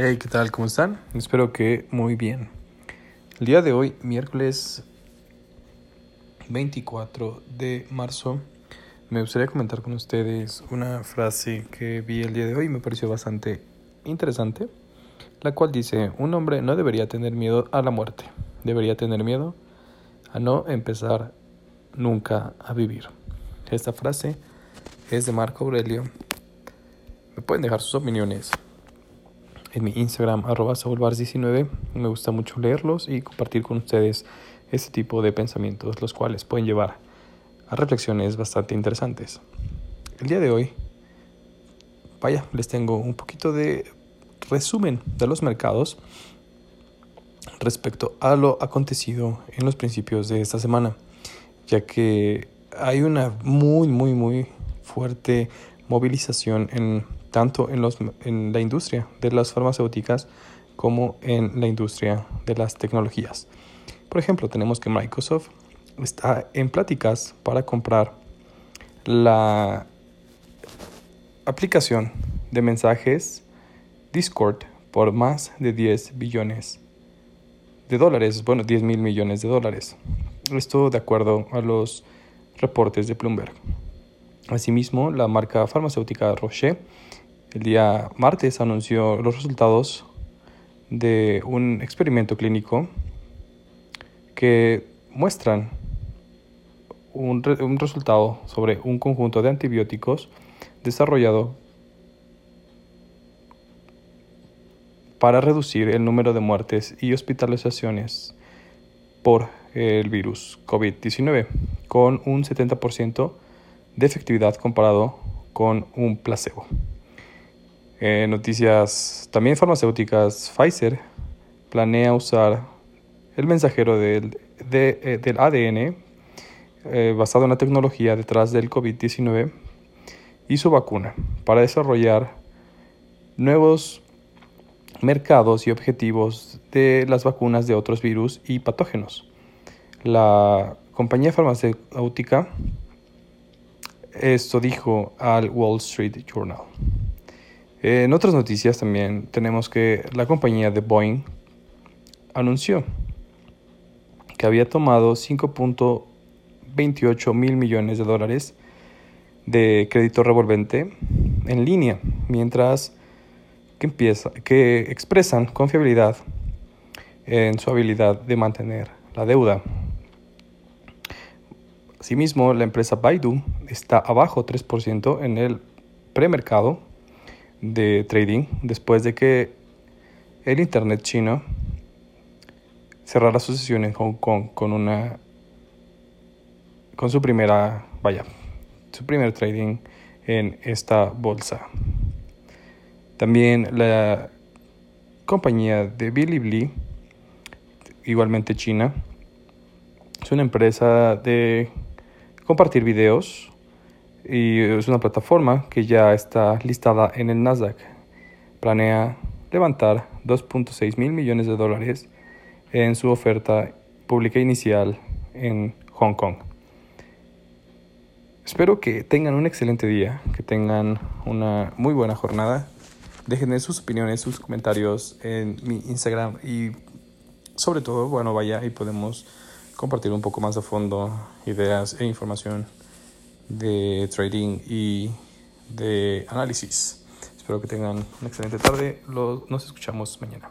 Hey, ¿qué tal? ¿Cómo están? Espero que muy bien. El día de hoy, miércoles 24 de marzo, me gustaría comentar con ustedes una frase que vi el día de hoy y me pareció bastante interesante, la cual dice, un hombre no debería tener miedo a la muerte, debería tener miedo a no empezar nunca a vivir. Esta frase es de Marco Aurelio. Me pueden dejar sus opiniones mi Instagram, arroba 19 Me gusta mucho leerlos y compartir con ustedes este tipo de pensamientos, los cuales pueden llevar a reflexiones bastante interesantes. El día de hoy, vaya, les tengo un poquito de resumen de los mercados respecto a lo acontecido en los principios de esta semana, ya que hay una muy, muy, muy fuerte movilización en tanto en, los, en la industria de las farmacéuticas como en la industria de las tecnologías. Por ejemplo, tenemos que Microsoft está en pláticas para comprar la aplicación de mensajes Discord por más de 10 billones de dólares, bueno, 10 mil millones de dólares. Esto de acuerdo a los reportes de Bloomberg. Asimismo, la marca farmacéutica Roche el día martes anunció los resultados de un experimento clínico que muestran un, un, resultado sobre un conjunto de antibióticos desarrollado para reducir el número de muertes y hospitalizaciones por el virus COVID-19 con un 70% de efectividad comparado con un placebo. Noticias también farmacéuticas, Pfizer planea usar el mensajero del, eh, del ADN eh, basado en la tecnología detrás del COVID-19 y su vacuna para desarrollar nuevos mercados y objetivos de las vacunas de otros virus y patógenos. La compañía farmacéutica esto dijo al Wall Street Journal. En otras noticias también tenemos que la compañía de Boeing anunció que había tomado 5.28 mil millones de dólares de crédito revolvente en línea, mientras que, empieza, que expresan confiabilidad en su habilidad de mantener la deuda. Asimismo, la empresa Baidu está abajo 3% en el premercado de trading después de que el Internet chino cerrara su sesión en Hong Kong con una con su primera, vaya, su primer trading en esta bolsa. También la compañía de Bilibili, igualmente china, es una empresa de compartir videos y es una plataforma que ya está listada en el Nasdaq. Planea levantar 2.6 mil millones de dólares en su oferta pública inicial en Hong Kong. Espero que tengan un excelente día, que tengan una muy buena jornada. Déjenme sus opiniones, sus comentarios en mi Instagram y sobre todo, bueno, vaya y podemos compartir un poco más a fondo ideas e información de trading y de análisis. Espero que tengan una excelente tarde. nos escuchamos mañana.